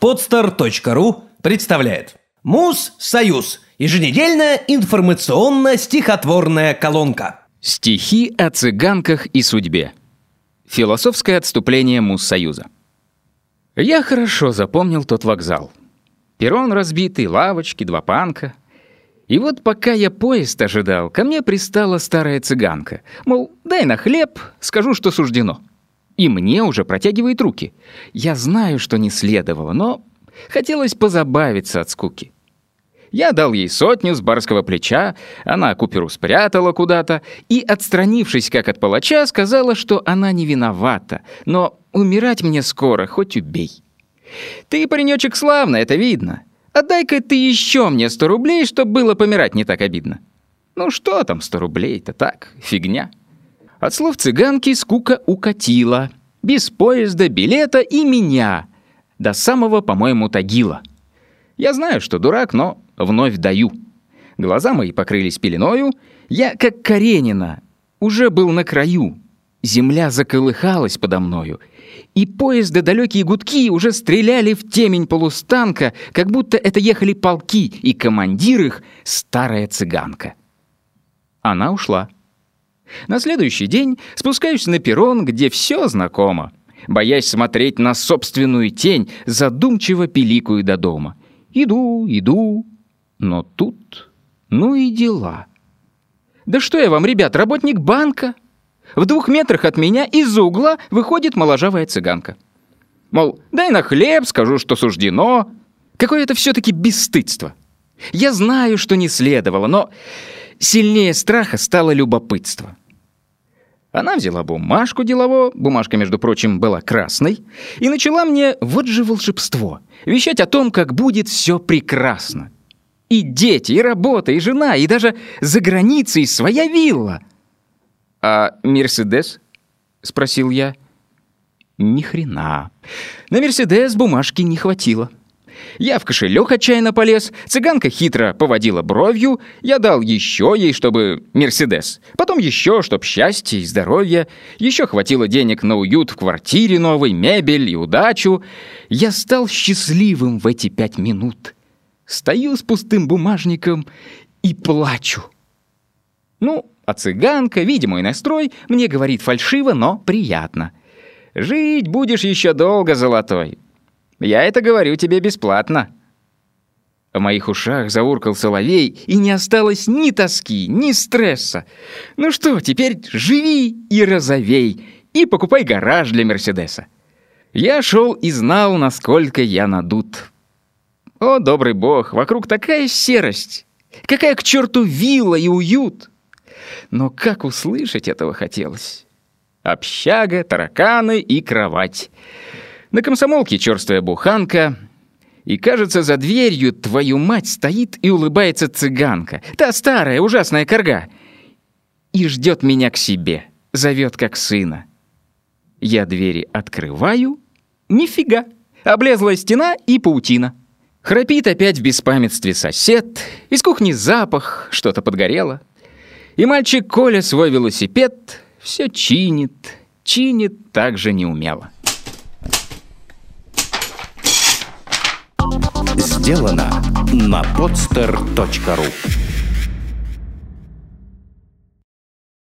Podster.ru представляет Муз-Союз. Еженедельная информационно-стихотворная колонка. Стихи о цыганках и судьбе. Философское отступление Муз-Союза. Я хорошо запомнил тот вокзал. Перрон разбитый, лавочки, два панка. И вот пока я поезд ожидал, ко мне пристала старая цыганка. Мол, дай на хлеб, скажу, что суждено. И мне уже протягивает руки. Я знаю, что не следовало, но хотелось позабавиться от скуки. Я дал ей сотню с барского плеча, она куперу спрятала куда-то и, отстранившись как от палача, сказала, что она не виновата, но умирать мне скоро, хоть убей. Ты, паренечек, славно, это видно. Отдай-ка ты еще мне сто рублей, чтобы было помирать не так обидно. Ну что там сто рублей-то так, фигня. От слов цыганки скука укатила. Без поезда, билета и меня. До самого, по-моему, Тагила. Я знаю, что дурак, но вновь даю. Глаза мои покрылись пеленою. Я, как Каренина, уже был на краю. Земля заколыхалась подо мною. И поезда далекие гудки уже стреляли в темень полустанка, как будто это ехали полки, и командир их — старая цыганка. Она ушла. На следующий день спускаюсь на перрон, где все знакомо. Боясь смотреть на собственную тень, задумчиво пиликаю до дома. Иду, иду, но тут, ну и дела. Да что я вам, ребят, работник банка? В двух метрах от меня из-за угла выходит моложавая цыганка. Мол, дай на хлеб, скажу, что суждено. Какое это все-таки бесстыдство. Я знаю, что не следовало, но Сильнее страха стало любопытство. Она взяла бумажку делово, бумажка, между прочим, была красной, и начала мне, вот же волшебство, вещать о том, как будет все прекрасно. И дети, и работа, и жена, и даже за границей своя вилла. «А Мерседес?» — спросил я. «Ни хрена. На Мерседес бумажки не хватило». Я в кошелек отчаянно полез, цыганка хитро поводила бровью, я дал еще ей, чтобы Мерседес, потом еще, чтоб счастье и здоровье, еще хватило денег на уют в квартире новой, мебель и удачу. Я стал счастливым в эти пять минут. Стою с пустым бумажником и плачу. Ну, а цыганка, видя мой настрой, мне говорит фальшиво, но приятно. «Жить будешь еще долго, золотой. Я это говорю тебе бесплатно». В моих ушах зауркал соловей, и не осталось ни тоски, ни стресса. Ну что, теперь живи и розовей, и покупай гараж для Мерседеса. Я шел и знал, насколько я надут. О, добрый бог, вокруг такая серость. Какая к черту вилла и уют. Но как услышать этого хотелось? Общага, тараканы и кровать. На комсомолке черствая буханка. И, кажется, за дверью твою мать стоит и улыбается цыганка. Та старая, ужасная корга. И ждет меня к себе, зовет как сына. Я двери открываю. Нифига. Облезла стена и паутина. Храпит опять в беспамятстве сосед. Из кухни запах, что-то подгорело. И мальчик Коля свой велосипед все чинит, чинит так же неумело. Сделано на podster.ru